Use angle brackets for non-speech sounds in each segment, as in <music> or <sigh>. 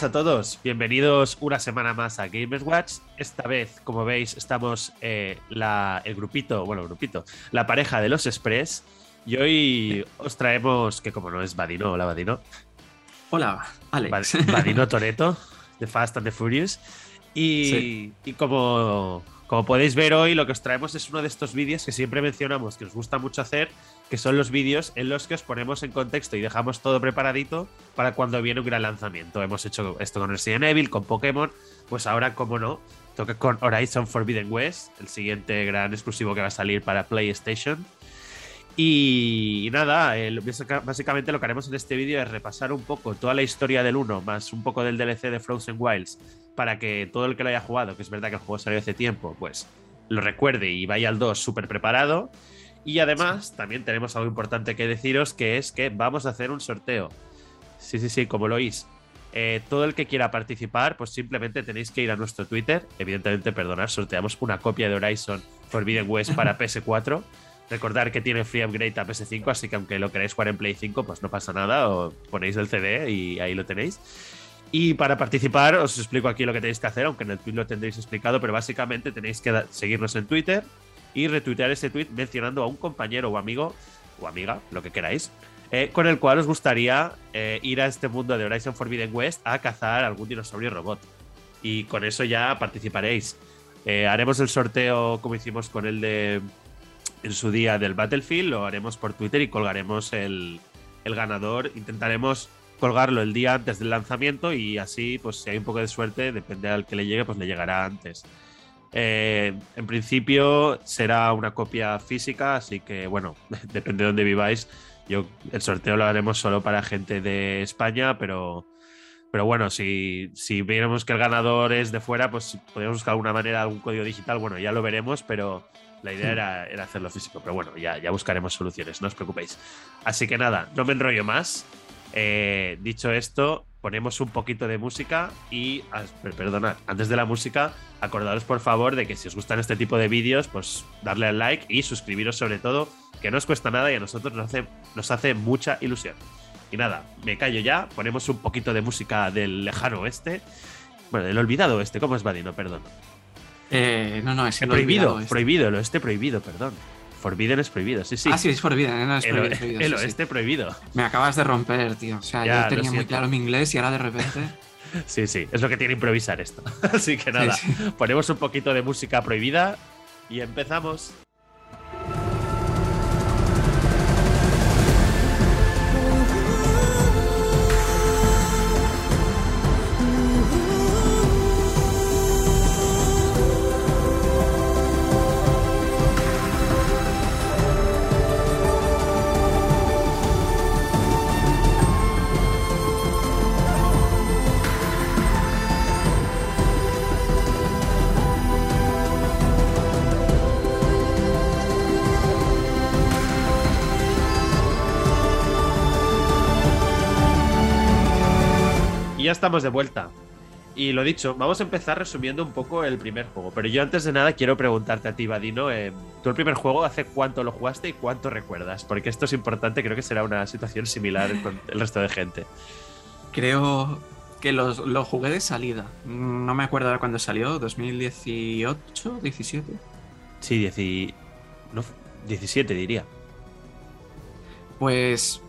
buenas a todos, bienvenidos una semana más a Gamers Watch. Esta vez, como veis, estamos eh, la, el grupito, bueno, el grupito, la pareja de los Express. Y hoy os traemos, que como no es Vadino, hola Vadino. Hola, Alex. Vadino <laughs> Toreto, de Fast and the Furious. Y, y como, como podéis ver hoy, lo que os traemos es uno de estos vídeos que siempre mencionamos que os gusta mucho hacer, que son los vídeos en los que os ponemos en contexto y dejamos todo preparadito para cuando viene un gran lanzamiento. Hemos hecho esto con Resident Evil, con Pokémon, pues ahora, como no, toca con Horizon Forbidden West, el siguiente gran exclusivo que va a salir para PlayStation. Y, nada, básicamente lo que haremos en este vídeo es repasar un poco toda la historia del 1, más un poco del DLC de Frozen Wilds, para que todo el que lo haya jugado, que es verdad que el juego salió hace tiempo, pues lo recuerde y vaya al 2 súper preparado. Y además, también tenemos algo importante que deciros, que es que vamos a hacer un sorteo. Sí, sí, sí, como lo oís. Eh, todo el que quiera participar, pues simplemente tenéis que ir a nuestro Twitter. Evidentemente, perdonar, sorteamos una copia de Horizon Forbidden West para <laughs> PS4. Recordar que tiene free upgrade a PS5, así que aunque lo queráis jugar en Play 5, pues no pasa nada, o ponéis el CD y ahí lo tenéis. Y para participar, os explico aquí lo que tenéis que hacer, aunque en el tweet lo tendréis explicado, pero básicamente tenéis que seguirnos en Twitter, y retuitear ese tweet mencionando a un compañero o amigo o amiga, lo que queráis, eh, con el cual os gustaría eh, ir a este mundo de Horizon Forbidden West a cazar algún dinosaurio robot. Y con eso ya participaréis. Eh, haremos el sorteo como hicimos con el de en su día del Battlefield, lo haremos por Twitter y colgaremos el, el ganador. Intentaremos colgarlo el día antes del lanzamiento y así, pues si hay un poco de suerte, depende al que le llegue, pues le llegará antes. Eh, en principio será una copia física, así que bueno, <laughs> depende de dónde viváis. Yo el sorteo lo haremos solo para gente de España, pero, pero bueno, si, si viéramos que el ganador es de fuera, pues podríamos buscar alguna manera, algún código digital, bueno, ya lo veremos, pero la idea era, era hacerlo físico. Pero bueno, ya, ya buscaremos soluciones, no os preocupéis. Así que nada, no me enrollo más. Eh, dicho esto, ponemos un poquito de música y, perdonad, antes de la música, acordaros por favor de que si os gustan este tipo de vídeos, pues darle al like y suscribiros sobre todo, que no os cuesta nada y a nosotros nos hace, nos hace mucha ilusión. Y nada, me callo ya, ponemos un poquito de música del lejano oeste, bueno, del olvidado oeste, ¿cómo es Vadino? Perdón. Eh, no, no, es el prohibido, prohibido, el oeste prohibido, perdón. Forbidden es prohibido, sí, sí. Ah, sí, es Forbidden, no, es el, prohibido, el oeste prohibido. Me acabas de romper, tío. O sea, yo tenía muy claro mi inglés y ahora de repente. <laughs> sí, sí, es lo que tiene improvisar esto. <laughs> Así que nada, ponemos un poquito de música prohibida y empezamos. Estamos de vuelta. Y lo dicho, vamos a empezar resumiendo un poco el primer juego. Pero yo antes de nada quiero preguntarte a ti, Vadino, eh, ¿tú el primer juego hace cuánto lo jugaste y cuánto recuerdas? Porque esto es importante, creo que será una situación similar con el resto de gente. Creo que lo, lo jugué de salida. No me acuerdo de cuándo salió, 2018, 17. Sí, no, 17 diría. Pues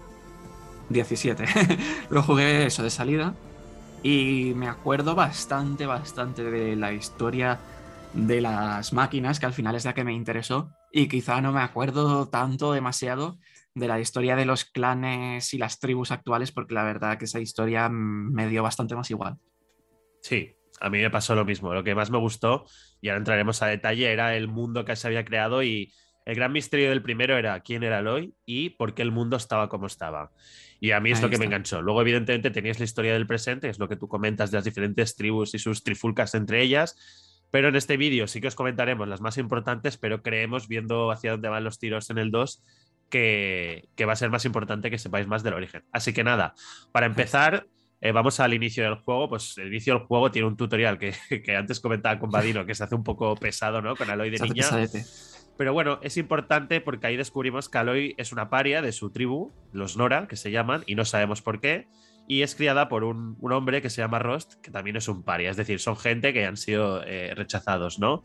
17. <laughs> lo jugué eso de salida. Y me acuerdo bastante, bastante de la historia de las máquinas, que al final es la que me interesó. Y quizá no me acuerdo tanto, demasiado, de la historia de los clanes y las tribus actuales, porque la verdad que esa historia me dio bastante más igual. Sí, a mí me pasó lo mismo. Lo que más me gustó, y ahora entraremos a detalle, era el mundo que se había creado y el gran misterio del primero era quién era Aloy y por qué el mundo estaba como estaba. Y a mí es lo que me enganchó. Luego, evidentemente, tenías la historia del presente, es lo que tú comentas de las diferentes tribus y sus trifulcas entre ellas. Pero en este vídeo sí que os comentaremos las más importantes, pero creemos, viendo hacia dónde van los tiros en el 2, que, va a ser más importante que sepáis más del origen. Así que nada, para empezar, eh, vamos al inicio del juego. Pues el inicio del juego tiene un tutorial que, <laughs> antes comentaba con <laughs> Vadino, que se hace un poco pesado, ¿no? Con Aloy de niña. Pero bueno, es importante porque ahí descubrimos que Aloy es una paria de su tribu, los Nora, que se llaman, y no sabemos por qué. y es criada por un, hombre que se llama Rost, que también es un paria, es decir, son gente que han sido eh, rechazados, ¿no?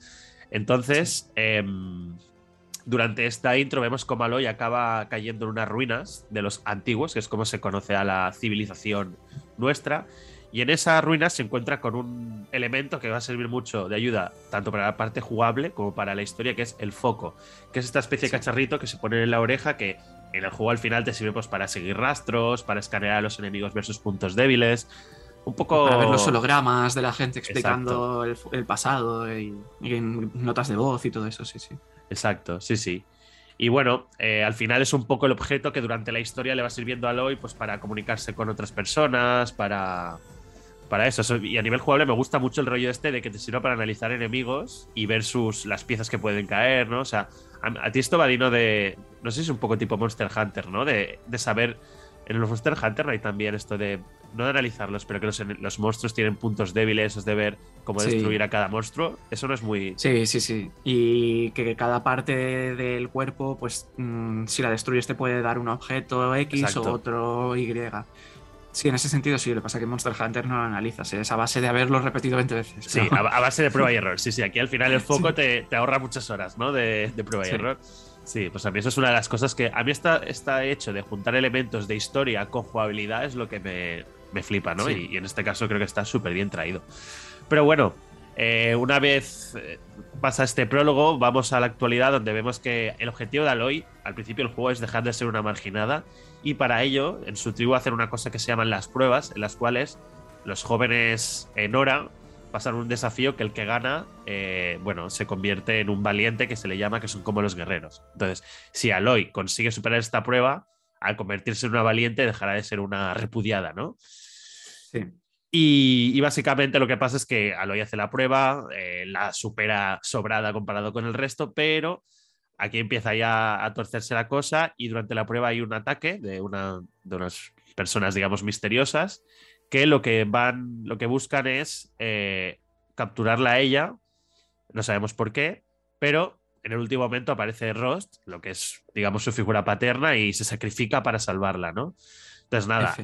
Entonces, em, durante esta intro vemos cómo Aloy acaba cayendo en unas ruinas de los antiguos, que es como se conoce a la civilización nuestra, y en esas ruinas se encuentra con un elemento que va a servir mucho de ayuda, tanto para la parte jugable como para la historia, que es el foco, que es esta especie de cacharrito que se pone en la oreja que en el juego al final te sirve pues, para seguir rastros, para escanear a los enemigos versus puntos débiles. Un poco. Para ver los hologramas de la gente explicando el, pasado y, notas de voz y todo eso, sí, sí. Exacto, sí, sí. Y bueno, eh, al final es un poco el objeto que durante la historia le va sirviendo a Aloy pues, para comunicarse con otras personas, para, para eso. Y a nivel jugable me gusta mucho el rollo este de que te sirva para analizar enemigos y ver sus, las piezas que pueden caer, ¿no? O sea, a, ti esto va de. No sé si es un poco tipo Monster Hunter, ¿no? De, saber. En los Monster Hunter hay también esto de. No de analizarlos, pero que los, monstruos tienen puntos débiles, es de ver cómo destruir a cada monstruo. Eso no es muy. Sí, sí, sí. Y que cada parte del cuerpo, pues mm, si la destruyes te puede dar un objeto X o otro Y. Sí, en ese sentido sí, lo que pasa es que Monster Hunter no lo analizas, ¿eh? es a base de haberlo repetido 20 veces. Sí, a, base de prueba y error. Sí, sí, aquí al final el <laughs> foco te, ahorra muchas horas, ¿no? De, prueba y error. Sí, pues a mí eso es una de las cosas que. A mí está, está hecho de juntar elementos de historia con jugabilidad es lo que me, flipa, ¿no? Y, en este caso creo que está súper bien traído. Pero bueno, eh, una vez eh, pasa este prólogo, vamos a la actualidad donde vemos que el objetivo de Aloy al principio del juego es dejar de ser una marginada y para ello en su tribu hacen una cosa que se llaman las pruebas, en las cuales los jóvenes en Nora pasan un desafío que el que gana, eh, bueno, se convierte en un valiente que se le llama que son como los guerreros. Entonces, si Aloy consigue superar esta prueba, al convertirse en una valiente dejará de ser una repudiada, ¿no? Sí. Y, básicamente lo que pasa es que Aloy hace la prueba, eh, la supera sobrada comparado con el resto, pero aquí empieza ya a torcerse la cosa y durante la prueba hay un ataque de, una, de unas personas, digamos, misteriosas que lo que van, lo que buscan es eh, capturarla a ella, no sabemos por qué, pero en el último momento aparece Rost, lo que es, digamos, su figura paterna y se sacrifica para salvarla, ¿no? Entonces, nada,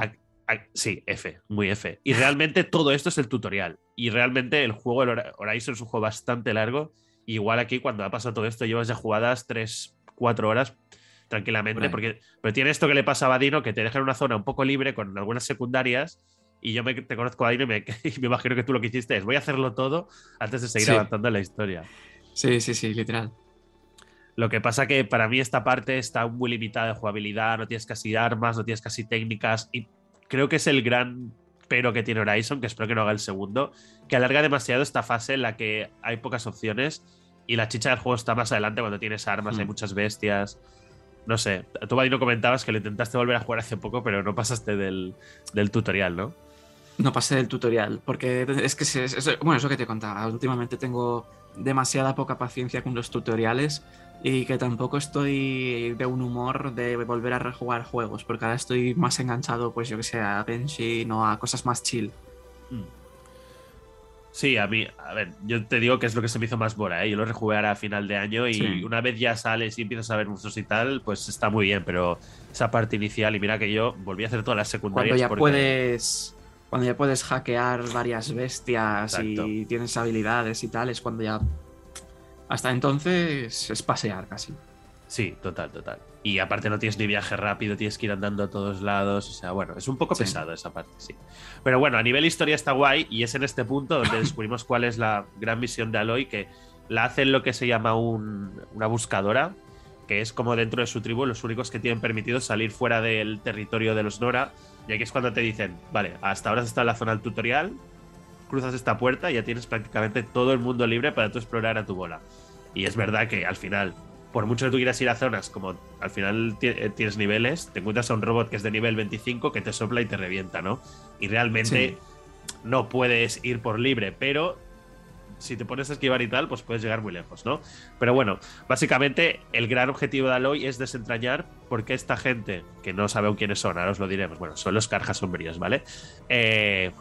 sí, F, muy F. Y realmente todo esto es el tutorial. Y realmente el juego, Horizon es un juego bastante largo igual aquí cuando ha pasado todo esto llevas ya jugadas 3, 4 horas tranquilamente, porque pero tiene esto que le pasa a Badino, que te deja en una zona un poco libre con algunas secundarias, y yo me, te conozco a Badino y me, <laughs> me, imagino que tú lo que hiciste es voy a hacerlo todo antes de seguir avanzando en la historia. Sí, sí, sí, literal. Lo que pasa que para mí esta parte está muy limitada de jugabilidad, no tienes casi armas, no tienes casi técnicas, y creo que es el gran pero que tiene Horizon, que espero que no haga el segundo, que alarga demasiado esta fase en la que hay pocas opciones y la chicha del juego está más adelante cuando tienes armas, hay hmm. muchas bestias. No sé, tú, Vadino, comentabas que lo intentaste volver a jugar hace poco, pero no pasaste del, tutorial, ¿no? No pasé del tutorial, porque es que, es, bueno, eso que te contaba, últimamente tengo demasiada poca paciencia con los tutoriales y que tampoco estoy de un humor de volver a rejugar juegos, porque ahora estoy más enganchado, pues yo que sé, a Genshin o a cosas más chill. Hmm. Sí, a mí, a ver, yo te digo que es lo que se me hizo más bora, ¿eh? Yo lo rejugué ahora a final de año y una vez ya sales y empiezas a ver monstruos y tal, pues está muy bien, pero esa parte inicial, y mira que yo volví a hacer todas las secundarias. Cuando ya puedes. Cuando ya puedes hackear varias bestias y tienes habilidades y tal, es cuando ya hasta entonces es pasear casi. Sí, total, total. Y aparte no tienes ni viaje rápido, tienes que ir andando a todos lados. O sea, bueno, es un poco pesado esa parte, sí. Pero bueno, a nivel historia está guay y es en este punto donde <coughs> descubrimos cuál es la gran misión de Aloy, que la hace en lo que se llama una buscadora, que es como dentro de su tribu los únicos que tienen permitido salir fuera del territorio de los Nora. Y aquí es cuando te dicen, vale, hasta ahora está en la zona del tutorial, cruzas esta puerta y ya tienes prácticamente todo el mundo libre para tú explorar a tu bola. Y es verdad que al final, por mucho que tú quieras ir a zonas, como al final eh, tienes niveles, te encuentras a un robot que es de nivel 25 que te sopla y te revienta, ¿no? Y realmente no puedes ir por libre, pero si te pones a esquivar y tal, pues puedes llegar muy lejos, ¿no? Pero bueno, básicamente el gran objetivo de Aloy es desentrañar por qué esta gente, que no sabe quiénes son, ahora os lo diremos, bueno, son los carjas sombríos, ¿vale? Eh,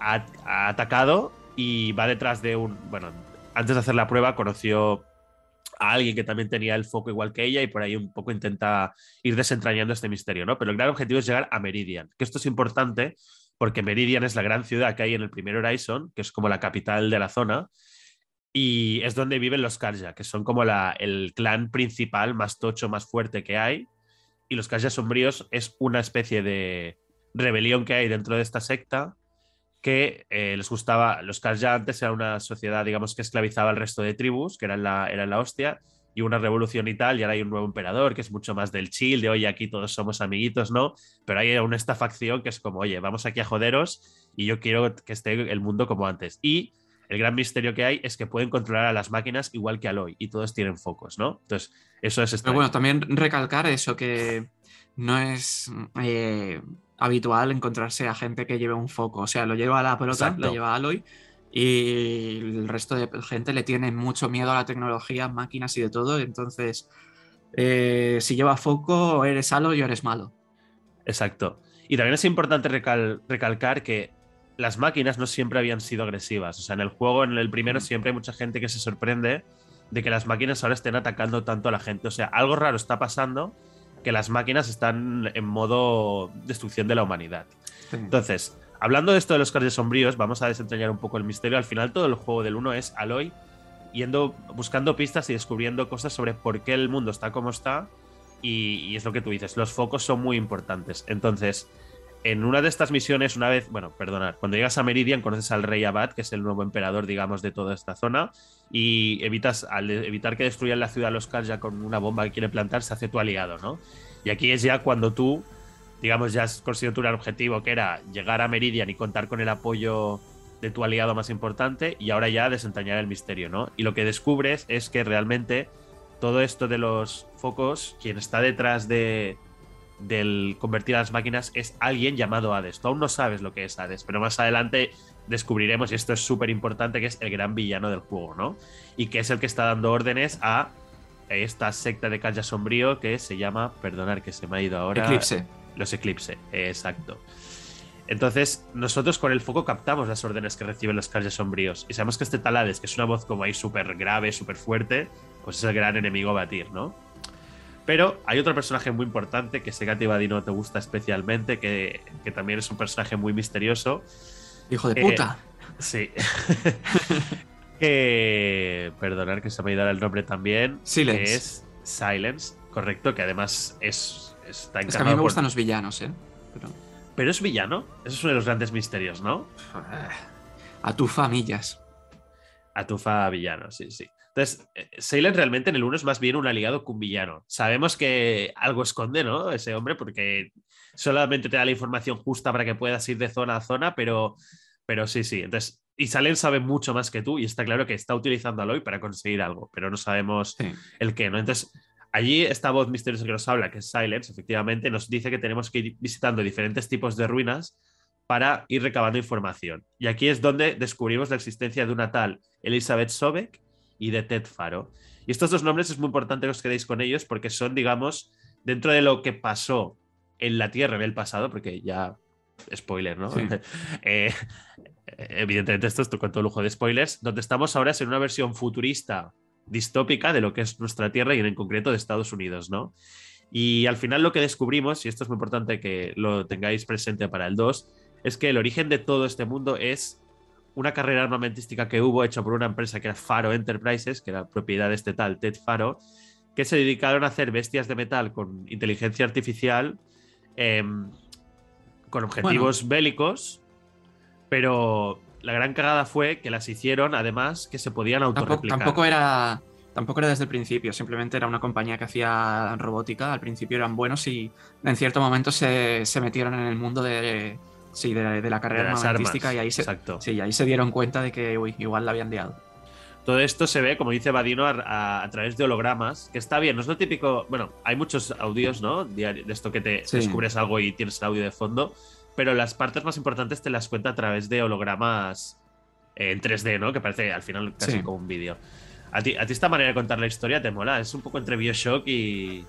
ha, atacado y va detrás de un, bueno, antes de hacer la prueba conoció a alguien que también tenía el foco igual que ella y por ahí un poco intenta ir desentrañando este misterio, ¿no? Pero el gran objetivo es llegar a Meridian, que esto es importante porque Meridian es la gran ciudad que hay en el primer Horizon, que es como la capital de la zona, y es donde viven los Karja, que son como el clan principal más tocho, más fuerte que hay, y los Karja sombríos es una especie de rebelión que hay dentro de esta secta que eh, les gustaba, los Karja antes era una sociedad, digamos, que esclavizaba al resto de tribus, que eran la, eran la hostia, y una revolución y tal, y ahora hay un nuevo emperador que es mucho más del chill, de oye, aquí todos somos amiguitos, ¿no? Pero hay aún esta facción que es como, oye, vamos aquí a joderos y yo quiero que esté el mundo como antes. Y el gran misterio que hay es que pueden controlar a las máquinas igual que Aloy y todos tienen focos, ¿no? Entonces, eso es... Pero bueno, también recalcar eso que no es eh, habitual encontrarse a gente que lleve un foco. O sea, lo lleva a la pelota, lo lleva a Aloy y el resto de gente le tiene mucho miedo a la tecnología, máquinas y de todo. Entonces, eh, si lleva foco, eres Aloy o eres malo. Exacto. Y también es importante recalcar que las máquinas no siempre habían sido agresivas. O sea, en el juego, en el primero, siempre hay mucha gente que se sorprende de que las máquinas ahora estén atacando tanto a la gente. O sea, algo raro está pasando que las máquinas están en modo destrucción de la humanidad. Entonces, hablando de esto de los carros sombríos, vamos a desentrañar un poco el misterio. Al final, todo el juego del 1 es Aloy yendo, buscando pistas y descubriendo cosas sobre por qué el mundo está como está. Y, y es lo que tú dices, los focos son muy importantes. Entonces, en una de estas misiones, una vez, bueno, perdonad, cuando llegas a Meridian conoces al rey Abad, que es el nuevo emperador, digamos, de toda esta zona, y evitas, al evitar que destruyan la ciudad los ya con una bomba que quiere plantar, se hace tu aliado, ¿no? Y aquí es ya cuando tú, digamos, ya has conseguido tu objetivo, que era llegar a Meridian y contar con el apoyo de tu aliado más importante, y ahora ya desentrañar el misterio, ¿no? Y lo que descubres es que realmente todo esto de los focos, quien está detrás de, del convertir a las máquinas es alguien llamado Hades. Tú aún no sabes lo que es Hades, pero más adelante descubriremos, y esto es súper importante, que es el gran villano del juego, ¿no? Y que es el que está dando órdenes a esta secta de Kaya Sombrío que se llama, perdonar que se me ha ido ahora. Eclipse. Los Eclipse, exacto. Entonces, nosotros con el foco captamos las órdenes que reciben los Kaya Sombríos. Y sabemos que este tal Hades, que es una voz como ahí súper grave, súper fuerte, pues es el gran enemigo a batir, ¿no? Pero hay otro personaje muy importante que sé que a ti, Vadino, te gusta especialmente, que, también es un personaje muy misterioso. Hijo de puta. Sí. <laughs> que. Perdonar que se me ha ido el nombre también. Silence. Que es Silence, correcto, que además es. Está es que a mí me gustan los villanos, ¿eh? Pero... es villano. Ese es uno de los grandes misterios, ¿no? A tu famillas. A tu fa villano, sí, sí. Entonces, eh, Silent realmente en el 1 es más bien un aliado que un villano. Sabemos que algo esconde, ¿no? Ese hombre, porque solamente te da la información justa para que puedas ir de zona a zona, pero, pero sí, sí. Entonces, y Silent sabe mucho más que tú y está claro que está utilizando a Aloy para conseguir algo, pero no sabemos el qué, ¿no? Entonces, allí esta voz misteriosa que nos habla, que es Silence, efectivamente, nos dice que tenemos que ir visitando diferentes tipos de ruinas para ir recabando información. Y aquí es donde descubrimos la existencia de una tal Elizabeth Sobek, y de Ted Faro. Y estos dos nombres es muy importante que os quedéis con ellos porque son, digamos, dentro de lo que pasó en la Tierra en el pasado, porque ya, spoiler, ¿no? <laughs> Eh, evidentemente esto es con todo lujo de spoilers, donde estamos ahora es en una versión futurista, distópica de lo que es nuestra Tierra y en concreto de Estados Unidos, ¿no? Y al final lo que descubrimos, y esto es muy importante que lo tengáis presente para el 2, es que el origen de todo este mundo es una carrera armamentística que hubo hecha por una empresa que era Faro Enterprises, que era propiedad de este tal Ted Faro, que se dedicaron a hacer bestias de metal con inteligencia artificial, em, con objetivos bélicos, pero la gran cagada fue que las hicieron, además, que se podían autorreplicar. Tampoco, era, tampoco era desde el principio, simplemente era una compañía que hacía robótica. Al principio eran buenos y en cierto momento se metieron en el mundo de, Sí, de, la carrera armamentística y ahí se, Exacto. Sí, ahí se dieron cuenta de que igual la habían liado. Todo esto se ve, como dice Vadino, a, través de hologramas, que está bien, no es lo típico. Bueno, hay muchos audios, ¿no? De, esto que te descubres algo y tienes el audio de fondo, pero las partes más importantes te las cuenta a través de hologramas en 3D, ¿no? Que parece al final casi como un vídeo. ¿A ti, ¿A ti esta manera de contar la historia te mola? Es un poco entre Bioshock y,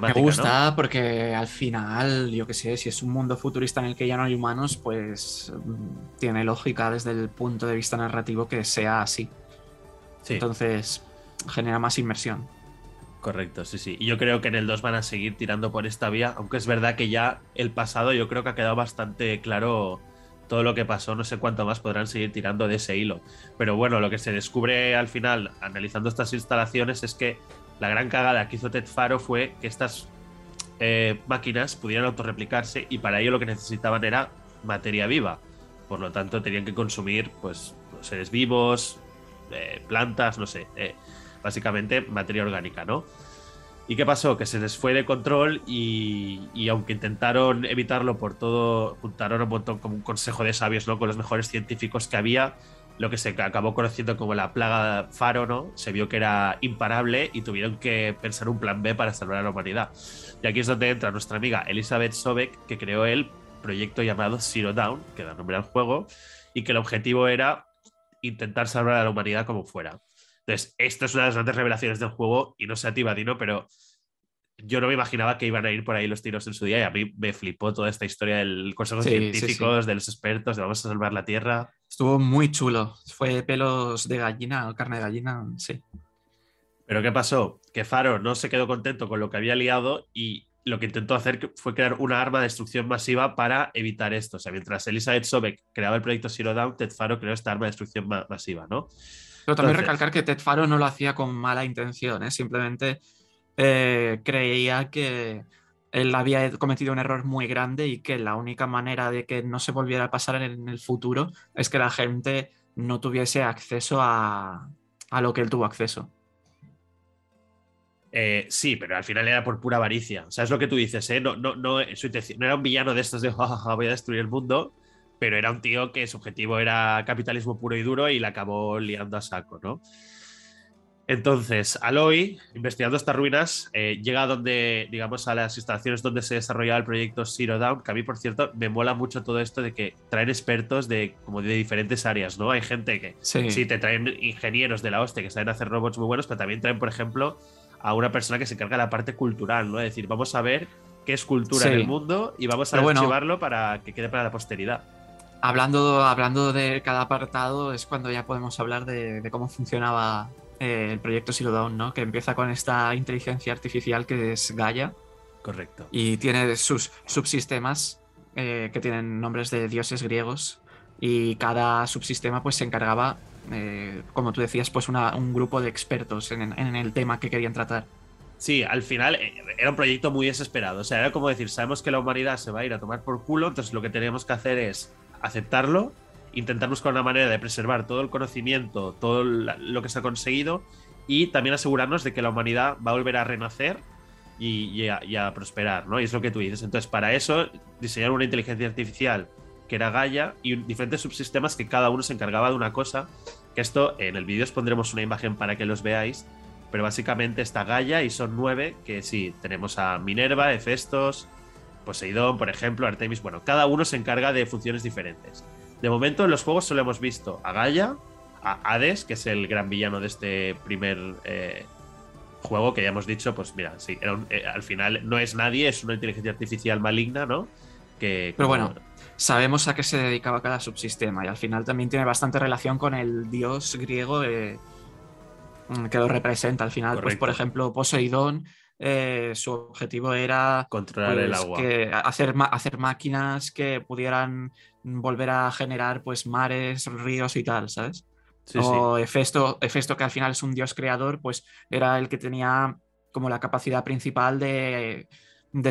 me gusta porque al final, yo qué sé, si es un mundo futurista en el que ya no hay humanos, pues mm, tiene lógica desde el punto de vista narrativo que sea así. Entonces, genera más inmersión. Correcto, sí, sí. Y yo creo que en el 2 van a seguir tirando por esta vía, aunque es verdad que ya el pasado yo creo que ha quedado bastante claro todo lo que pasó, no sé cuánto más podrán seguir tirando de ese hilo. Pero bueno, lo que se descubre al final, analizando estas instalaciones, es que la gran cagada que hizo Ted Faro fue que estas eh, máquinas pudieran autorreplicarse y para ello lo que necesitaban era materia viva. Por lo tanto, tenían que consumir pues seres vivos, eh, plantas, no sé, eh, básicamente materia orgánica, ¿no? ¿Y qué pasó? Que se les fue de control y, aunque intentaron evitarlo por todo, juntaron un montón como un consejo de sabios, ¿no? Con los mejores científicos que había, lo que se acabó conociendo como la plaga Faro, ¿no? Se vio que era imparable y tuvieron que pensar un plan B para salvar a la humanidad. Y aquí es donde entra nuestra amiga Elizabeth Sobek, que creó el proyecto llamado Zero Down, que da nombre al juego, y que el objetivo era intentar salvar a la humanidad como fuera. Entonces, esto es una de las grandes revelaciones del juego y no sé a ti, Vadino, pero yo no me imaginaba que iban a ir por ahí los tiros en su día y a mí me flipó toda esta historia del consejo de científicos, de los expertos, de vamos a salvar la Tierra. Estuvo muy chulo. Fue pelos de gallina o carne de gallina, sí. Pero ¿qué pasó? Que Faro no se quedó contento con lo que había liado y lo que intentó hacer fue crear una arma de destrucción masiva para evitar esto. O sea, mientras Elizabeth Sobek creaba el proyecto Zero Dawn, Ted Faro creó esta arma de destrucción masiva, ¿no? Pero también recalcar que Ted Faro no lo hacía con mala intención, ¿eh? simplemente eh, creía que él había cometido un error muy grande y que la única manera de que no se volviera a pasar en el futuro es que la gente no tuviese acceso a, lo que él tuvo acceso. Eh, sí, pero al final era por pura avaricia. O sea, es lo que tú dices, ¿eh? No, no, no, no era un villano de estos de voy a destruir el mundo, pero era un tío que su objetivo era capitalismo puro y duro y la acabó liando a saco, ¿no? Entonces, Aloy, investigando estas ruinas, eh, llega a donde, digamos, a las instalaciones donde se desarrollaba el proyecto Zero Down, que a mí, por cierto, me mola mucho todo esto de que traen expertos de como de diferentes áreas, ¿no? Hay gente que sí, te traen ingenieros de la hostia que saben hacer robots muy buenos, pero también traen, por ejemplo, a una persona que se encarga de la parte cultural, ¿no? Es decir, vamos a ver qué es cultura en el mundo y vamos a archivarlo para que quede para la posteridad. Hablando, hablando de cada apartado, es cuando ya podemos hablar de, cómo funcionaba eh, el proyecto Zero Dawn, ¿no? Que empieza con esta inteligencia artificial que es Gaia. Correcto. Y tiene sus subsistemas eh, que tienen nombres de dioses griegos. Y cada subsistema pues se encargaba, eh, como tú decías, pues un grupo de expertos en, en el tema que querían tratar. Sí, al final era un proyecto muy desesperado. O sea, era como decir, sabemos que la humanidad se va a ir a tomar por culo, entonces lo que tenemos que hacer es aceptarlo, intentar buscar una manera de preservar todo el conocimiento, todo lo que se ha conseguido y también asegurarnos de que la humanidad va a volver a renacer y, a, prosperar, ¿no? Y es lo que tú dices. Entonces, para eso diseñaron una inteligencia artificial que era Gaia y diferentes subsistemas que cada uno se encargaba de una cosa. Esto en el vídeo os pondremos una imagen para que los veáis pero básicamente está Gaia y son nueve, que sí, tenemos a Minerva, Hefestos, Poseidón, por ejemplo, Artemis, bueno, cada uno se encarga de funciones diferentes. De momento en los juegos solo hemos visto a Gaia, a Hades, que es el gran villano de este primer eh, juego, que ya hemos dicho, pues mira, sí, eh, al final no es nadie, es una inteligencia artificial maligna, ¿no? Que, Pero bueno, sabemos a qué se dedicaba cada subsistema y al final también tiene bastante relación con el dios griego. Eh, Mm, que lo representa al final. Pues, por ejemplo, Poseidón, eh, su objetivo era controlar el pues, agua. Que hacer, hacer máquinas que pudieran volver a generar pues mares, ríos y tal, ¿sabes? o Hefesto, que al final es un dios creador, pues era el que tenía como la capacidad principal de,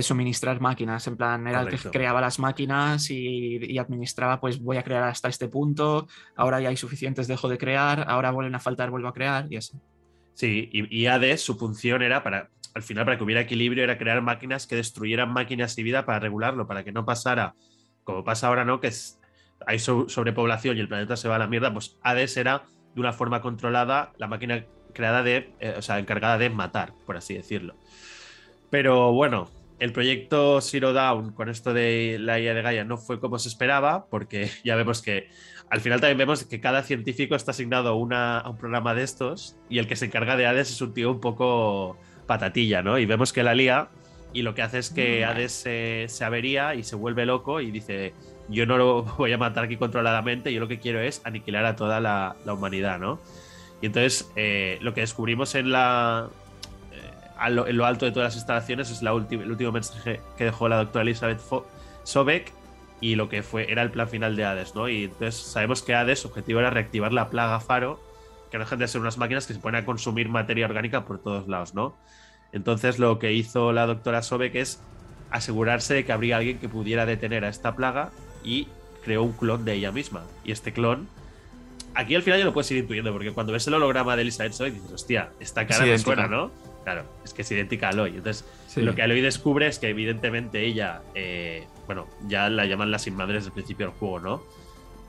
suministrar máquinas. En plan, era el que creaba las máquinas y, y, administraba, pues voy a crear hasta este punto, ahora ya hay suficientes, dejo de crear, ahora vuelven a faltar, vuelvo a crear y así. Sí, y, Hades, su función era para, al final, para que hubiera equilibrio, era crear máquinas que destruyeran máquinas y vida para regularlo, para que no pasara, como pasa ahora, ¿no? Que es, hay sobrepoblación y el planeta se va a la mierda, pues Hades era de una forma controlada la máquina creada de, eh, o sea, encargada de matar, por así decirlo. Pero bueno, el proyecto Zero Down con esto de la IA de Gaia no fue como se esperaba, porque <laughs> ya vemos que al final también vemos que cada científico está asignado a un programa de estos y el que se encarga de Hades es un tío un poco patatilla, ¿no? Y vemos que la lía y lo que hace es que mm. Hades se, avería y se vuelve loco y dice, yo no lo <laughs> voy a matar aquí controladamente, yo lo que quiero es aniquilar a toda la, humanidad, ¿no? Y entonces eh, lo que descubrimos en la en lo alto de todas las instalaciones es la el último mensaje que dejó la doctora Elizabeth Sobek y lo que fue era el plan final de Hades, ¿no? Y entonces sabemos que Hades su objetivo era reactivar la plaga Faro, que no dejan de ser unas máquinas que se ponen a consumir materia orgánica por todos lados, ¿no? Entonces lo que hizo la doctora Sobek es asegurarse de que habría alguien que pudiera detener a esta plaga y creó un clon de ella misma. Y este clon, aquí al final ya lo puedes ir intuyendo, porque cuando ves el holograma de Elizabeth Sobek dices, hostia, esta cara me suena, ¿no? Claro, es que es idéntica a Aloy. Entonces, lo que Aloy descubre es que evidentemente ella, eh, bueno, ya la llaman la sin madre desde el principio del juego, ¿no?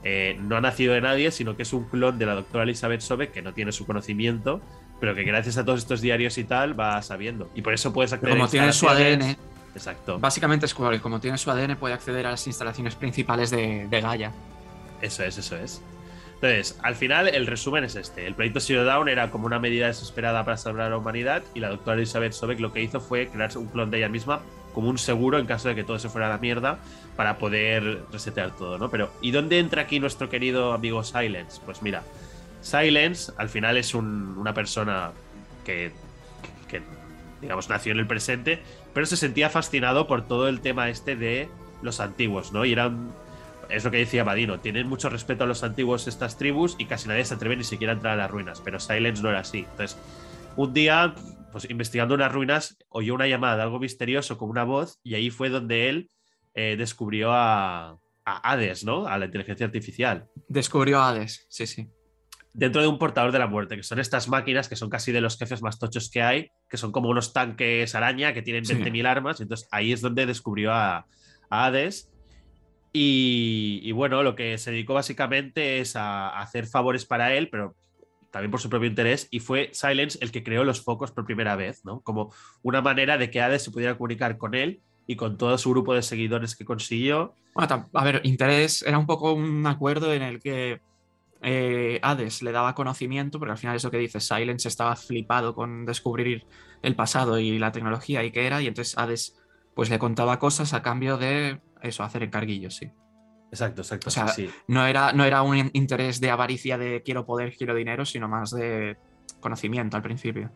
Eh, no ha nacido de nadie, sino que es un clon de la doctora Elizabeth Sobek que no tiene su conocimiento, pero que gracias a todos estos diarios y tal va sabiendo. Y por eso puedes acceder como tiene su ADN. Exacto. Básicamente es como tiene su ADN, puede acceder a las instalaciones principales de, de Gaia. Eso es, eso es. Entonces, al final, el resumen es este: el proyecto Zero Dawn era como una medida desesperada para salvar a la humanidad, y la doctora Elizabeth Sobek lo que hizo fue crear un clon de ella misma como un seguro en caso de que todo se fuera a la mierda para poder resetear todo, ¿no? Pero, ¿y dónde entra aquí nuestro querido amigo Silence? Pues mira, Silence al final es una persona que, que, digamos, nació en el presente, pero se sentía fascinado por todo el tema este de los antiguos, ¿no? Y eran es lo que decía Badino, tienen mucho respeto a los antiguos estas tribus y casi nadie se atreve ni siquiera a entrar a las ruinas, pero Silence no era así. Entonces, un día, pues investigando unas ruinas, oyó una llamada de algo misterioso con una voz y ahí fue donde él eh, descubrió a, a, Hades, ¿no? A la inteligencia artificial. Descubrió a Hades, sí, sí. Dentro de un portador de la muerte, que son estas máquinas que son casi de los jefes más tochos que hay, que son como unos tanques araña que tienen 20.000 armas. Entonces ahí es donde descubrió a, a Hades y, bueno, lo que se dedicó básicamente es a, hacer favores para él, pero también por su propio interés, y fue Silence el que creó los focos por primera vez, ¿no? Como una manera de que Hades se pudiera comunicar con él y con todo su grupo de seguidores que consiguió. Bueno, a ver, interés era un poco un acuerdo en el que eh, Hades le daba conocimiento, porque al final eso que dice, Silence estaba flipado con descubrir el pasado y la tecnología y qué era, y entonces Hades pues le contaba cosas a cambio de eso, hacer encarguillos, sí. Exacto, exacto. O sea, No, era, no era un interés de avaricia de quiero poder, quiero dinero, sino más de conocimiento al principio.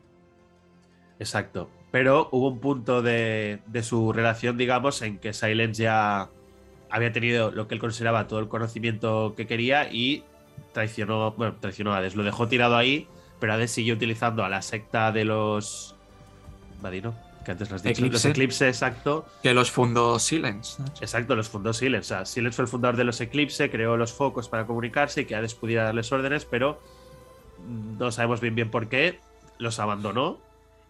Exacto. Pero hubo un punto de, su relación, digamos, en que Silence ya había tenido lo que él consideraba todo el conocimiento que quería y traicionó, bueno, traicionó a Hades, lo dejó tirado ahí, pero Hades siguió utilizando a la secta de los... Vadino que antes las dicho, Eclipse, los Eclipse, exacto. Que los fundó Silence. Exacto, los fundó Silence. O sea, Silence fue el fundador de los Eclipse, creó los focos para comunicarse y que Hades pudiera darles órdenes, pero no sabemos bien bien por qué. Los abandonó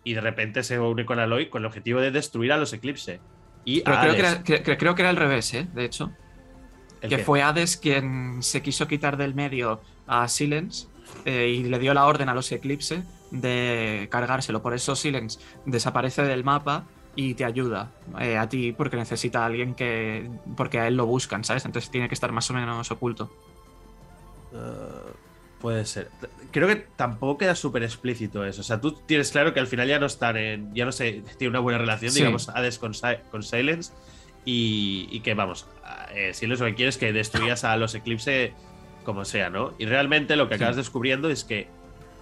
y de repente se une con Aloy con el objetivo de destruir a los Eclipse. Y creo, que era, creo que era el revés, ¿eh? de hecho. Que fue Hades quien se quiso quitar del medio a Silence eh, y le dio la orden a los Eclipse de cargárselo. Por eso Silence desaparece del mapa y te ayuda eh, a ti porque necesita a alguien que. porque a él lo buscan, ¿sabes? Entonces tiene que estar más o menos oculto. Eh, puede ser. Creo que tampoco queda súper explícito eso. O sea, tú tienes claro que al final ya no están en. ya no sé, tiene una buena relación, digamos, Hades con, con Silence. Y, que vamos, eh, Silence lo que quieres es que destruyas a los Eclipse como sea, ¿no? Y realmente lo que acabas descubriendo es que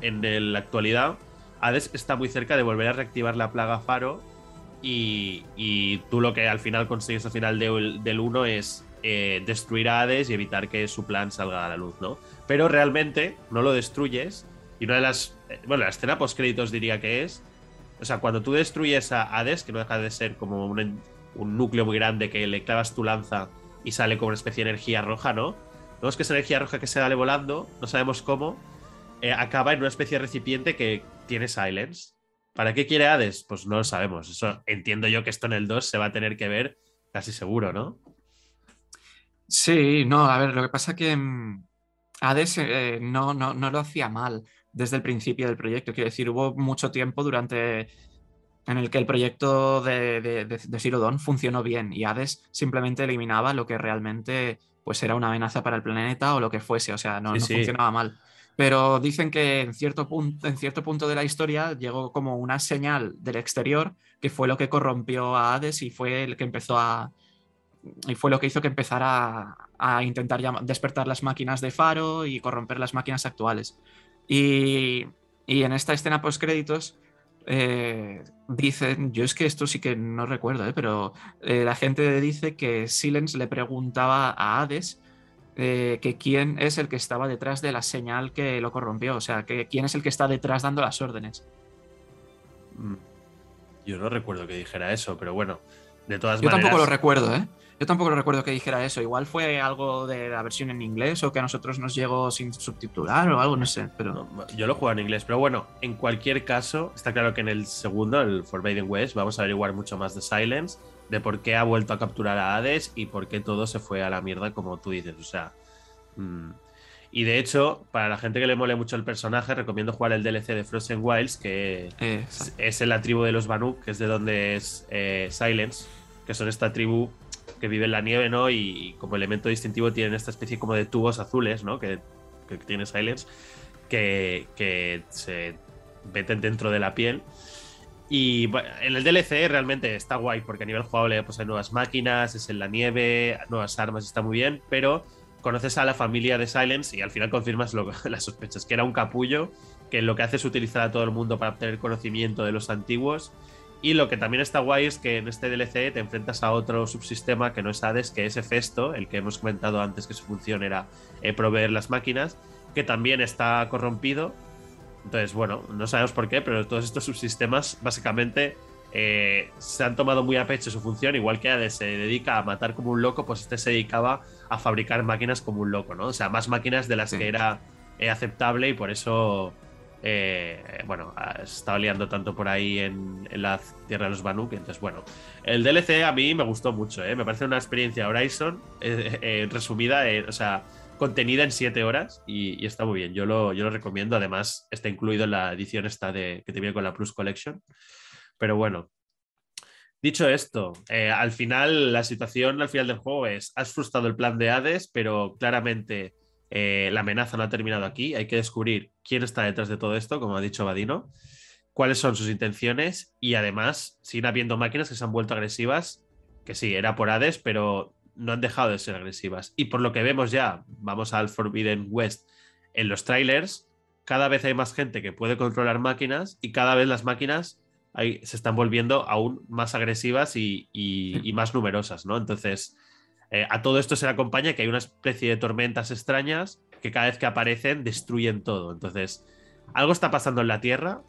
en la actualidad, Hades está muy cerca de volver a reactivar la plaga Faro. Y, tú lo que al final consigues al final del 1 es eh, destruir a Hades y evitar que su plan salga a la luz, ¿no? Pero realmente no lo destruyes. Y una de las. Eh, bueno, la escena post créditos diría que es. O sea, cuando tú destruyes a Hades, que no deja de ser como un, un núcleo muy grande que le clavas tu lanza y sale como una especie de energía roja, ¿no? Vemos que esa energía roja que se sale volando, no sabemos cómo, eh, acaba en una especie de recipiente que tiene Silence. ¿Para qué quiere Hades? Pues no lo sabemos. Eso entiendo yo que esto en el 2 se va a tener que ver casi seguro, ¿no? Sí, no, a ver, lo que pasa que mm, Hades eh, no, no, lo hacía mal desde el principio del proyecto. Quiero decir, hubo mucho tiempo durante en el que el proyecto de, de, de, funcionó bien y Hades simplemente eliminaba lo que realmente pues era una amenaza para el planeta o lo que fuese, o sea, no, funcionaba mal pero dicen que en cierto, punto, en cierto punto de la historia llegó como una señal del exterior que fue lo que corrompió a Hades y fue el que empezó a y fue lo que hizo que empezara a, intentar despertar las máquinas de Faro y corromper las máquinas actuales. Y, en esta escena post créditos eh, dicen, yo es que esto sí que no recuerdo, ¿eh? pero eh, la gente dice que Silence le preguntaba a Hades que quién es el que estaba detrás de la señal que lo corrompió, o sea, que quién es el que está detrás dando las órdenes. Mm. Yo no recuerdo que dijera eso, pero bueno, de todas Yo maneras. Yo tampoco lo recuerdo, ¿eh? Yo tampoco recuerdo que dijera eso. Igual fue algo de la versión en inglés o que a nosotros nos llegó sin subtitular o algo, no sé. Pero... yo lo juego en inglés, pero bueno, en cualquier caso, está claro que en el segundo, el Forbidden West, vamos a averiguar mucho más de Silence, de por qué ha vuelto a capturar a Hades y por qué todo se fue a la mierda, como tú dices. O sea. Mmm. Y de hecho, para la gente que le mole mucho el personaje, recomiendo jugar el DLC de Frozen Wilds, que eh, es en la tribu de los Banuk, que es de donde es eh, Silence, que son esta tribu que vive en la nieve, ¿no? Y, como elemento distintivo tienen esta especie como de tubos azules, ¿no? Que, que tiene Silence, que, que, se meten dentro de la piel. Y en el DLC realmente está guay, porque a nivel jugable pues, hay nuevas máquinas, es en la nieve, nuevas armas, está muy bien, pero conoces a la familia de Silence y al final confirmas <laughs> las sospechas, que era un capullo que lo que hace es utilizar a todo el mundo para obtener conocimiento de los antiguos. Y lo que también está guay es que en este DLC te enfrentas a otro subsistema que no es Hades, que es Hefesto, el que hemos comentado antes que su función era eh, proveer las máquinas, que también está corrompido. Entonces, bueno, no sabemos por qué, pero todos estos subsistemas básicamente eh, se han tomado muy a pecho su función, igual que Hades se dedica a matar como un loco, pues este se dedicaba a fabricar máquinas como un loco, ¿no? O sea, más máquinas de las sí. que era eh, aceptable y por eso, eh, bueno, ha estado liando tanto por ahí en, en, la tierra de los Banuk. Entonces, bueno, el DLC a mí me gustó mucho, ¿eh? Me parece una experiencia Horizon eh, resumida, o sea, contenida en 7 horas y, está muy bien. Yo lo, recomiendo. Además, está incluido en la edición esta que te viene con la Plus Collection. Pero bueno, dicho esto, eh, al final la situación al final del juego es, has frustrado el plan de Hades, pero claramente eh, la amenaza no ha terminado aquí. Hay que descubrir quién está detrás de todo esto, como ha dicho Vadino, cuáles son sus intenciones y además siguen habiendo máquinas que se han vuelto agresivas, que sí, era por Hades, pero no han dejado de ser agresivas. Y por lo que vemos ya, vamos al Forbidden West, en los trailers, cada vez hay más gente que puede controlar máquinas y cada vez las máquinas se están volviendo aún más agresivas y, y, y más numerosas, ¿no? Entonces, eh, a todo esto se le acompaña que hay una especie de tormentas extrañas que cada vez que aparecen destruyen todo. Entonces, algo está pasando en la Tierra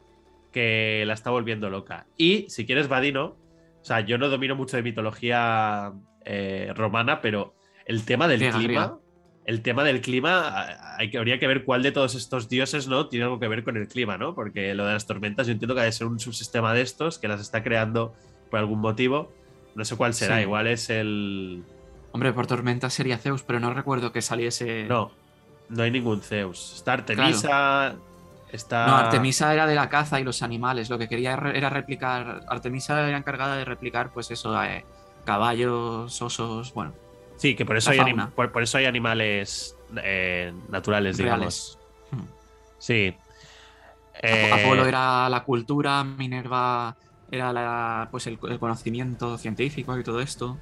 que la está volviendo loca. Y si quieres, Vadino, o sea, yo no domino mucho de mitología eh, romana, pero el tema del clima, el tema del clima, hay que, habría que ver cuál de todos estos dioses no tiene algo que ver con el clima, ¿no? Porque lo de las tormentas, yo entiendo que debe ser un subsistema de estos que las está creando por algún motivo. No sé cuál será, Sí. igual es el. Hombre, por tormenta sería Zeus, pero no recuerdo que saliese. No, no hay ningún Zeus. Está Artemisa, está. No, Artemisa era de la caza y los animales. Lo que quería era replicar. Artemisa era encargada de replicar, pues eso, eh, caballos, osos, bueno. Sí, que por eso, hay, anim- por, por eso hay animales eh, naturales, digamos. Hmm. Sí. Apo- Eh, Apolo era la cultura, Minerva era la, pues el, el conocimiento científico y todo esto.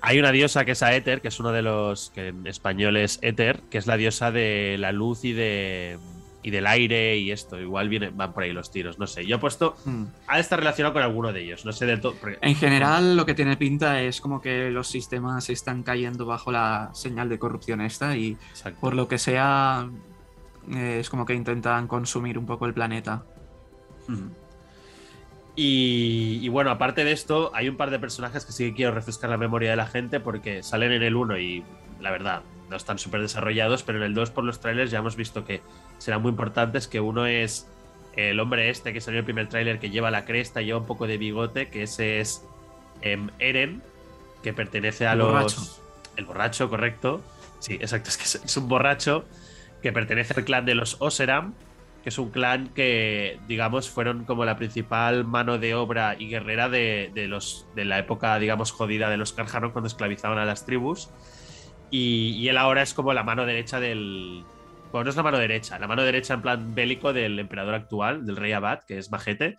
Hay una diosa que es Aether, que es uno de los que en español es Éter, que es la diosa de la luz y de y del aire y esto. Igual viene, van por ahí los tiros, no sé. Yo he puesto. Hmm. Ha de estar relacionado con alguno de ellos, no sé del todo. porque- En general, lo que tiene pinta es como que los sistemas están cayendo bajo la señal de corrupción esta y Exacto. por lo que sea eh, es como que intentan consumir un poco el planeta. Ujú. Y, y bueno, aparte de esto, hay un par de personajes que sí que quiero refrescar la memoria de la gente porque salen en el 1 y la verdad no están súper desarrollados, pero en el 2 por los trailers ya hemos visto que serán muy importantes, que uno es el hombre este que salió en el primer tráiler que lleva la cresta y lleva un poco de bigote, que ese es em, Eren, que pertenece a El los... borracho. El borracho, correcto. Sí, exacto, es que es- un borracho que pertenece al clan de los Oseram, que es un clan que, digamos, fueron como la principal mano de obra y guerrera de, de los, de la época, digamos, jodida de los Karjaron cuando esclavizaban a las tribus. Y, y él ahora es como la mano derecha del. Bueno, no es la mano derecha, la mano derecha en plan bélico del emperador actual, del rey Abad, que es Majete.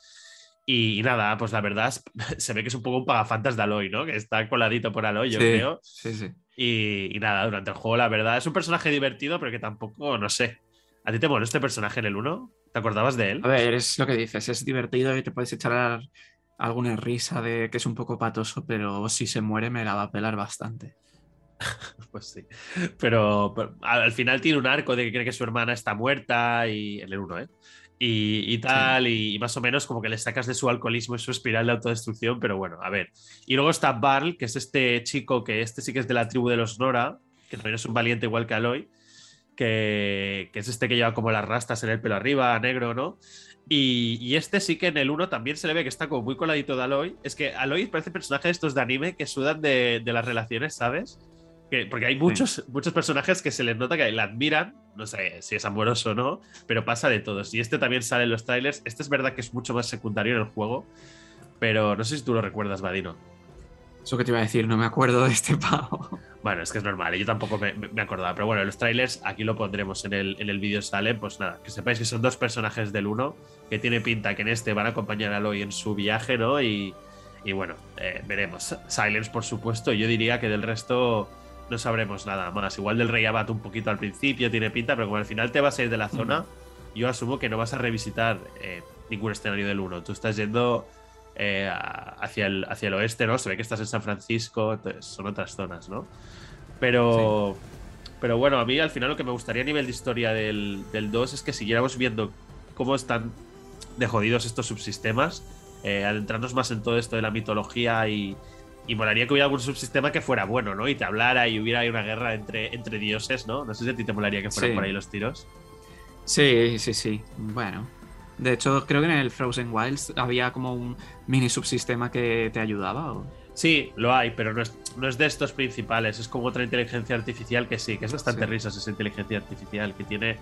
Y, y nada, pues la verdad <laughs> se ve que es un poco un pagafantas de Aloy, ¿no? Que está coladito por Aloy, yo Sí, creo. Sí, sí. Y, y nada, durante el juego, la verdad, es un personaje divertido, pero que tampoco, no sé. ¿A ti te moló este personaje en el 1? ¿Te acordabas de él? A ver, es lo que dices, es divertido y te puedes echar alguna risa de que es un poco patoso, pero si se muere me la va a pelar bastante. <laughs> pues sí. Pero, al final tiene un arco de que cree que su hermana está muerta y en el 1, ¿eh? Y, tal, y, más o menos como que le sacas de su alcoholismo y su espiral de autodestrucción, pero bueno, a ver. Y luego está Barl, que es este chico que este sí que es de la tribu de los Nora, que también es un valiente igual que Aloy, que, es este que lleva como las rastas en el pelo arriba, negro, ¿no? Y, este sí que en el 1 también se le ve que está como muy coladito de Aloy. Es que Aloy parece personaje de estos de anime que sudan de, de las relaciones, ¿sabes? Porque hay muchos, muchos personajes que se les nota que la admiran, no sé si es amoroso o no, pero pasa de todos. Y este también sale en los trailers. Este es verdad que es mucho más secundario en el juego, pero no sé si tú lo recuerdas, Vadino. Eso que te iba a decir, no me acuerdo de este pavo. Bueno, es que es normal, yo tampoco me, me acordaba, pero bueno, los trailers aquí lo pondremos en el, en el vídeo sale, pues nada, que sepáis que son dos personajes del uno, que tiene pinta que en este van a acompañar a Aloy en su viaje, ¿no? Y, y bueno, eh, veremos. Silence, por supuesto, yo diría que del resto no sabremos nada más. Igual del Rey Abad un poquito al principio tiene pinta, pero como al final te vas a ir de la zona, yo asumo que no vas a revisitar eh, ningún escenario del 1. Tú estás yendo eh, hacia, el, hacia el oeste, ¿no? Se ve que estás en San Francisco, son otras zonas, ¿no? Pero, pero bueno, a mí al final lo que me gustaría a nivel de historia del, del 2 es que siguiéramos viendo cómo están de jodidos estos subsistemas, eh, adentrarnos más en todo esto de la mitología y, y molaría que hubiera algún subsistema que fuera bueno, ¿no? Y te hablara y hubiera ahí una guerra entre, entre dioses, ¿no? No sé si a ti te molaría que fueran por ahí los tiros. Sí, sí, sí. Bueno. De hecho, creo que en el Frozen Wilds había como un mini subsistema que te ayudaba. Sí, lo hay, pero no es, no es de estos principales. Es como otra inteligencia artificial que sí, que es bastante risas esa inteligencia artificial que tiene.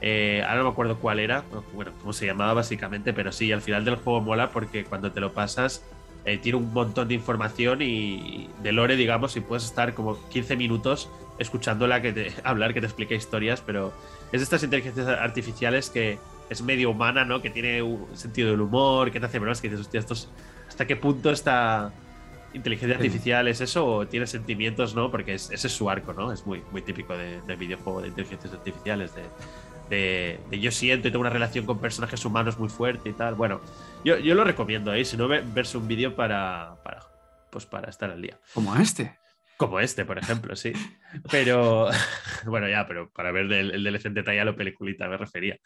Eh, ahora no me acuerdo cuál era, bueno, cómo se llamaba básicamente, pero sí, al final del juego mola porque cuando te lo pasas eh, tiene un montón de información y de lore, digamos, y puedes estar como 15 minutos escuchándola que te, <laughs> hablar, que te explique historias, pero es de estas inteligencias artificiales que es medio humana, ¿no? Que tiene un sentido del humor, que te hace bromas, que dices, hostia, estos, ¿hasta qué punto esta inteligencia artificial es eso o tiene sentimientos, ¿no? Porque ese es su arco, ¿no? Es muy, muy típico de, de videojuego de inteligencias artificiales, de de, yo siento y tengo una relación con personajes humanos muy fuerte y tal. Bueno, yo, yo lo recomiendo, ¿eh? si no, verse un vídeo para, para, pues para estar al día. Como este. Como este, por ejemplo, sí. Pero, <laughs> bueno, ya, pero para ver el, el DLC en detalle a lo peliculita me refería.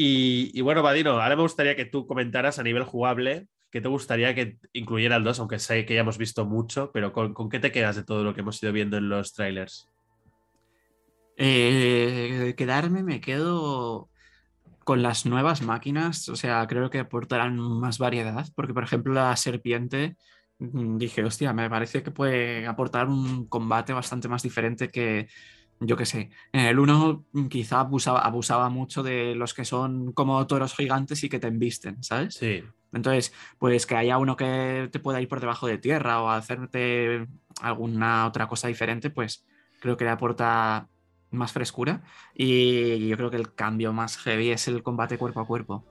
Y, bueno, Vadino, ahora me gustaría que tú comentaras a nivel jugable qué te gustaría que incluyera el 2, aunque sé que ya hemos visto mucho, pero ¿con, ¿con, qué te quedas de todo lo que hemos ido viendo en los trailers? Eh, quedarme, me quedo con las nuevas máquinas, o sea, creo que aportarán más variedad, porque por ejemplo la serpiente, mm, dije, hostia, me parece que puede aportar un combate bastante más diferente que, yo qué sé, en el 1 mm, quizá abusaba, abusaba mucho de los que son como toros gigantes y que te embisten, ¿sabes? Sí. Entonces, pues que haya uno que te pueda ir por debajo de tierra o hacerte alguna otra cosa diferente, pues creo que le aporta más frescura. Y yo creo que el cambio más heavy es el combate cuerpo a cuerpo.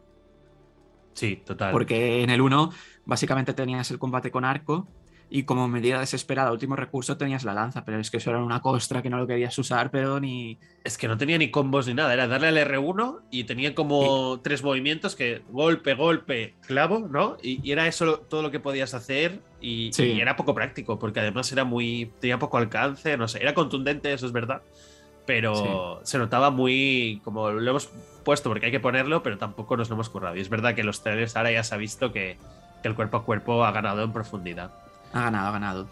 Sí, total. Porque en el 1 básicamente tenías el combate con arco y como medida desesperada, último recurso, tenías la lanza, pero es que eso era una costra que no lo querías usar, pero ni... Es que no tenía ni combos ni nada, era darle al R1 y tenía como tres movimientos que golpe, golpe, clavo, ¿no? Y, era eso todo lo que podías hacer y, y, era poco práctico, porque además era muy... tenía poco alcance, no sé, era contundente, eso es verdad, pero se notaba muy, como lo hemos puesto porque hay que ponerlo, pero tampoco nos lo hemos currado. Y es verdad que los trailers ahora ya se ha visto que, el cuerpo a cuerpo ha ganado en profundidad. Ha ganado, ha ganado.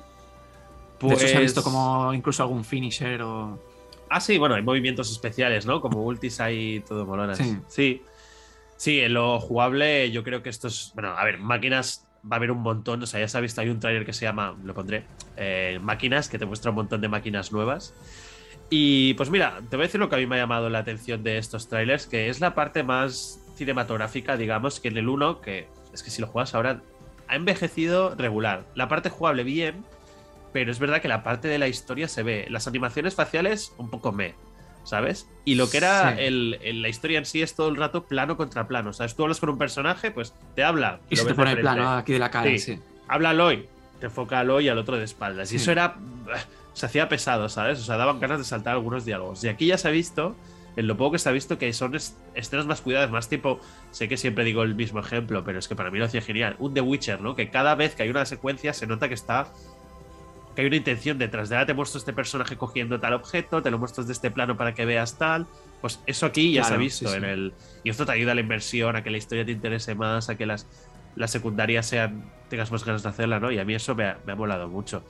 Pues... De hecho, se ha visto pues como incluso algún finisher o... Ah, sí, bueno, hay movimientos especiales, ¿no? Como ultis hay todo molonas. Sí. sí. Sí, en lo jugable yo creo que esto es... Bueno, a ver, máquinas va a haber un montón, o sea, ya se ha visto, hay un trailer que se llama, lo pondré, eh, máquinas, que te muestra un montón de máquinas nuevas. Y pues mira, te voy a decir lo que a mí me ha llamado la atención de estos trailers, que es la parte más cinematográfica, digamos, que en el 1, que es que si lo juegas ahora, ha envejecido regular. La parte jugable bien, pero es verdad que la parte de la historia se ve. Las animaciones faciales, un poco me, ¿sabes? Y lo que era la historia en sí es todo el rato plano contra plano. ¿Sabes? Tú hablas con un personaje, pues te habla. Y se te pone el plano aquí de la cara, sí. sí. Habla Aloy, te enfoca a Aloy y al otro de espaldas. Y eso era se hacía pesado, ¿sabes? O sea, daban ganas de saltar algunos diálogos. Y aquí ya se ha visto en lo poco que se ha visto, que son escenas más cuidadas, más tipo, sé que siempre digo el mismo ejemplo, pero es que para mí lo hacía genial, un The Witcher, ¿no? Que cada vez que hay una secuencia se nota que está que hay una intención detrás de ahora te muestro este personaje cogiendo tal objeto, te lo muestro desde este plano para que veas tal. Pues eso aquí ya se ha visto en el. Y esto te ayuda a la inversión, a que la historia te interese más, a que las, las secundarias sean. tengas más ganas de hacerla, ¿no? Y a mí eso me ha, me molado mucho.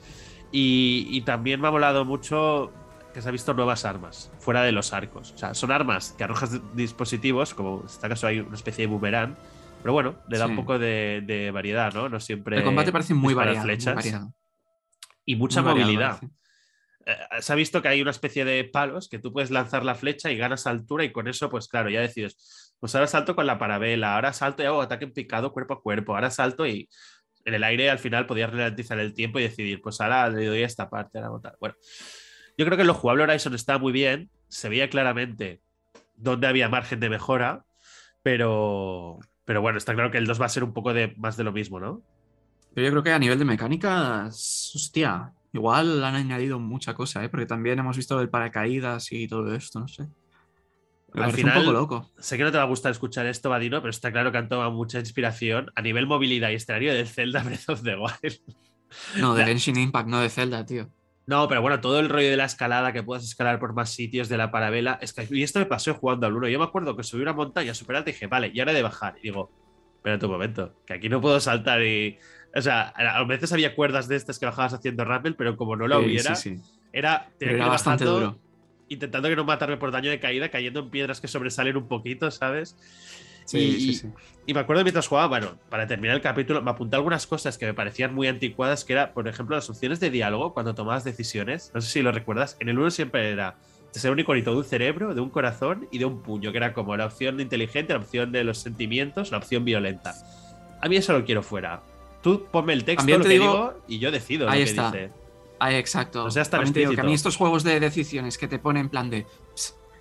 Y, y, también me ha molado mucho que se ha visto nuevas armas, fuera de los arcos. O sea, son armas que arrojas dispositivos, como en este caso hay una especie de boomerang. Pero bueno, le da un poco de, de, variedad, ¿no? No siempre. El combate parece muy variado, flechas. Muy variado y mucha movilidad. Eh, se ha visto que hay una especie de palos que tú puedes lanzar la flecha y ganas altura y con eso, pues claro, ya decides, pues ahora salto con la parabela, ahora salto y hago ataque en picado cuerpo a cuerpo, ahora salto y en el aire al final podías ralentizar el tiempo y decidir, pues ahora le doy esta parte, a votar. Bueno, yo creo que lo jugable Horizon está muy bien, se veía claramente dónde había margen de mejora, pero, pero bueno, está claro que el 2 va a ser un poco de más de lo mismo, ¿no? Pero yo creo que a nivel de mecánicas, hostia, igual han añadido mucha cosa, ¿eh? Porque también hemos visto el paracaídas y todo esto, no sé. Al final, un poco loco. sé que no te va a gustar escuchar esto, Vadino, pero está claro que han tomado mucha inspiración a nivel movilidad y escenario de Zelda <laughs> Breath of the Wild. No, de Genshin Impact, no de Zelda, tío. No, pero bueno, todo el rollo de la escalada, que puedas escalar por más sitios, de la parabela. Es que, y esto me pasó jugando al 1. Yo me acuerdo que subí una montaña super alta y dije, vale, y ahora de bajar. Y digo, espera un momento, que aquí no puedo saltar y o sea, a veces había cuerdas de estas que bajabas haciendo rappel, pero como no lo hubiera, era, era bastante duro. Intentando que no matarme por daño de caída, cayendo en piedras que sobresalen un poquito, ¿sabes? Sí, y, sí, sí. Y me acuerdo mientras jugaba, bueno, para terminar el capítulo, me apunté algunas cosas que me parecían muy anticuadas, que era, por ejemplo, las opciones de diálogo cuando tomabas decisiones. No sé si lo recuerdas. En el 1 siempre era ser un iconito de un cerebro, de un corazón y de un puño, que era como la opción inteligente, la opción de los sentimientos, la opción violenta. A mí eso lo quiero fuera. Tú ponme el texto, lo que digo, y yo decido ahí lo que está. dice. Ahí, exacto. O sea, está digo que a mí estos juegos de decisiones que te ponen en plan de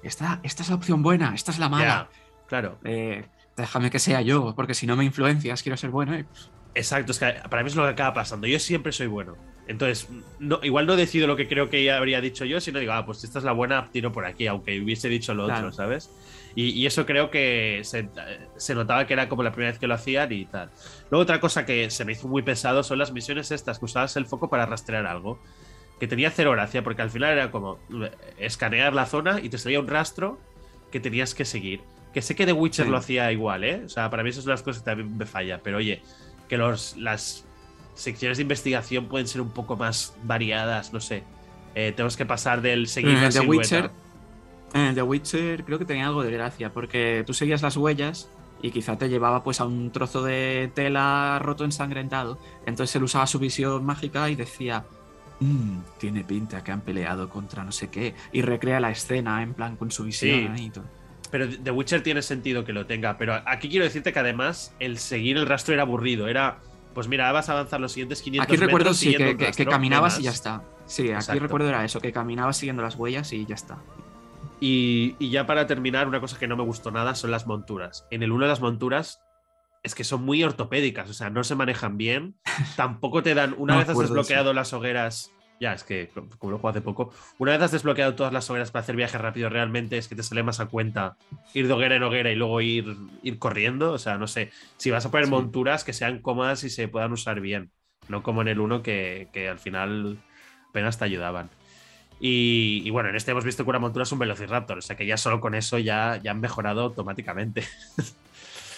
esta, esta es la opción buena, esta es la mala. claro. Eh, déjame que sea yo, porque si no me influencias, quiero ser bueno. Pues exacto, es que para mí es lo que acaba pasando. Yo siempre soy bueno. Entonces, no, igual no decido lo que creo que habría dicho yo, sino digo, ah, pues esta es la buena, tiro por aquí, aunque hubiese dicho lo otro, ¿sabes? Y, eso creo que se, notaba que era como la primera vez que lo hacían y tal. Luego otra cosa que se me hizo muy pesado son las misiones estas, que usabas el foco para rastrear algo. Que tenía cero gracia, porque al final era como eh, escanear la zona y te salía un rastro que tenías que seguir. Que sé que The Witcher lo hacía igual, ¿eh? O sea, para mí esas son las cosas que también me falla. Pero oye, que los, las secciones de investigación pueden ser un poco más variadas, no sé. Eh, tenemos que pasar del seguir la The Witcher en el The Witcher creo que tenía algo de gracia, porque tú seguías las huellas y quizá te llevaba pues a un trozo de tela roto ensangrentado. Entonces él usaba su visión mágica y decía, mmm, tiene pinta que han peleado contra no sé qué. Y recrea la escena en plan con su visión y todo. Pero The Witcher tiene sentido que lo tenga. Pero aquí quiero decirte que además el seguir el rastro era aburrido. Era, pues mira, vas a avanzar los siguientes 500 aquí recuerdo metros sí, que, que, caminabas y ya está. Sí, aquí recuerdo era eso, que caminabas siguiendo las huellas y ya está. Y, ya para terminar, una cosa que no me gustó nada son las monturas. En el uno de las monturas es que son muy ortopédicas, o sea, no se manejan bien. <laughs> Tampoco te dan, una vez has desbloqueado las hogueras, ya es que como lo juego hace poco, una vez has desbloqueado todas las hogueras para hacer viaje rápido, realmente es que te sale más a cuenta ir de hoguera en hoguera y luego ir, ir corriendo. O sea, no sé, si vas a poner monturas que sean cómodas y se puedan usar bien, no como en el 1 que, que al final apenas te ayudaban. Y, bueno, en este hemos visto que una montura es un Velociraptor, o sea que ya solo con eso ya, ya han mejorado automáticamente. <laughs>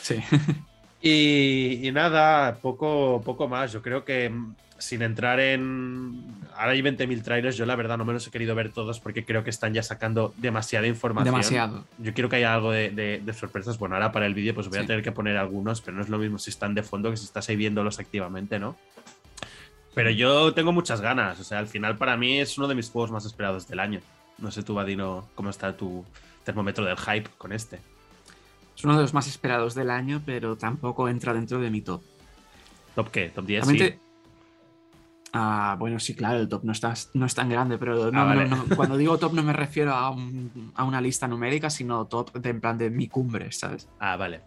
Sí. y, nada, poco, poco más. Yo creo que mm, sin entrar en. Ahora hay 20.000 trailers, yo la verdad no me los he querido ver todos porque creo que están ya sacando demasiada información. Demasiado. Yo quiero que haya algo de, sorpresas. Bueno, ahora para el vídeo pues voy a tener que poner algunos, pero no es lo mismo si están de fondo que si estás ahí viéndolos activamente, ¿no? Pero yo tengo muchas ganas. O sea, al final para mí es uno de mis juegos más esperados del año. No sé tú, Vadino, cómo está tu termómetro del hype con este. Es uno de los más esperados del año, pero tampoco entra dentro de mi top. ¿Top qué? ¿Top 10? Sí. Ah, bueno, sí, claro, el top no, está, no es tan grande, pero ah, <laughs> cuando digo top no me refiero a, una lista numérica, sino top de, en plan de mi cumbre, ¿sabes? Ah, vale.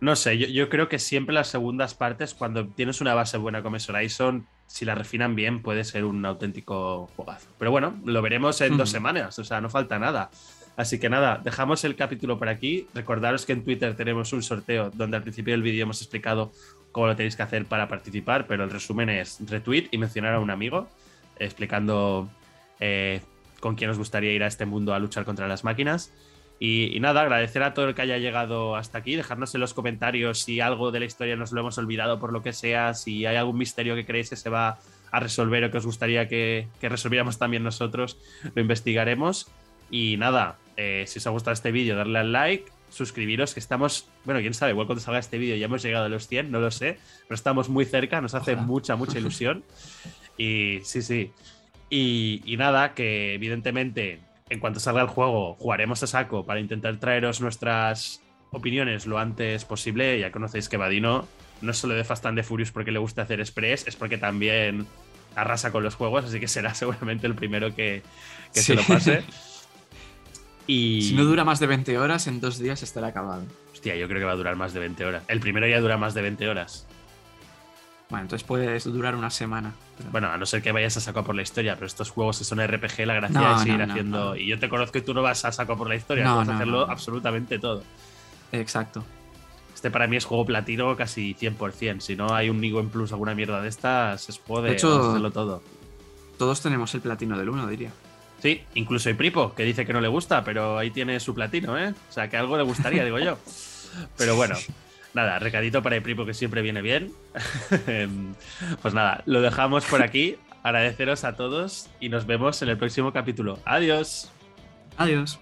No sé, yo, creo que siempre las segundas partes, cuando tienes una base buena como es Horizon, si la refinan bien, puede ser un auténtico juegazo. Pero bueno, lo veremos en dos semanas, o sea, no falta nada. Así que nada, dejamos el capítulo por aquí. Recordaros que en Twitter tenemos un sorteo donde al principio del vídeo hemos explicado cómo lo tenéis que hacer para participar, pero el resumen es retweet y mencionar a un amigo explicando eh, con quién os gustaría ir a este mundo a luchar contra las máquinas. Y, nada, agradecer a todo el que haya llegado hasta aquí, dejarnos en los comentarios si algo de la historia nos lo hemos olvidado por lo que sea, si hay algún misterio que creéis que se va a resolver o que os gustaría que, resolviéramos también nosotros, lo investigaremos. Y nada, eh, si os ha gustado este vídeo, darle al like, suscribiros, que estamos, bueno, quién sabe, igual cuando salga este vídeo ya hemos llegado a los 100, no lo sé, pero estamos muy cerca, nos hace mucha, mucha ilusión. <laughs> Y sí, sí. y nada, que evidentemente en cuanto salga el juego, jugaremos a saco para intentar traeros nuestras opiniones lo antes posible. Ya conocéis que Vadino no es solo de Fast and the Furious porque le gusta hacer express, es porque también arrasa con los juegos, así que será <laughs> seguramente el primero que, se lo pase. <laughs> Y... Si no dura más de 20 horas, en dos días estará acabado. Hostia, yo creo que va a durar más de 20 horas. El primero ya dura más de 20 horas. Bueno, entonces puede durar una semana. Bueno, a no ser que vayas a saco por la historia, pero estos juegos que son RPG, la gracia es seguir haciendo. y yo te conozco y tú no vas a saco por la historia, vas a hacerlo absolutamente todo. Exacto. Este para mí es juego platino casi 100%. Si no hay un Nigo en Plus, alguna mierda de estas, se puede de hecho, hacerlo todo. Todos tenemos el platino del 1, diría. Sí, incluso hay Pripo, que dice que no le gusta, pero ahí tiene su platino, ¿eh? O sea, que algo le gustaría, digo yo. <laughs> Pero bueno, nada, recadito para el Pripo que siempre viene bien. <laughs> Em, pues nada, lo dejamos por aquí. Agradeceros a todos y nos vemos en el próximo capítulo. Adiós. Adiós.